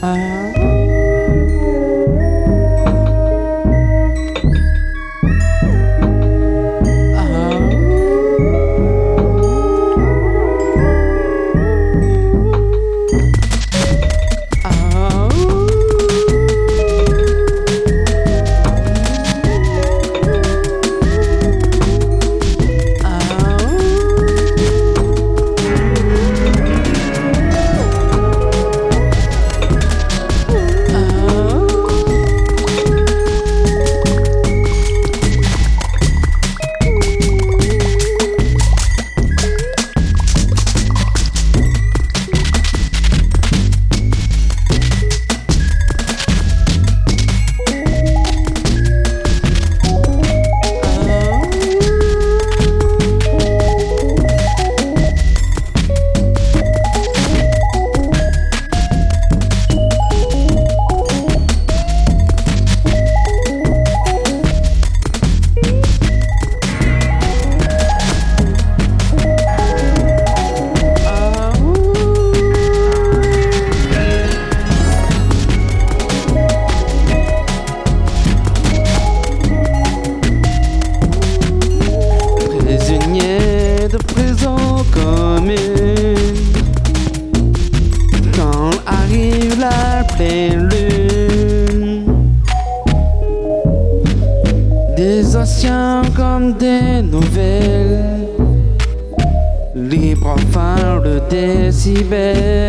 Uh-huh. comme des nouvelles. Libre enfin le décibel.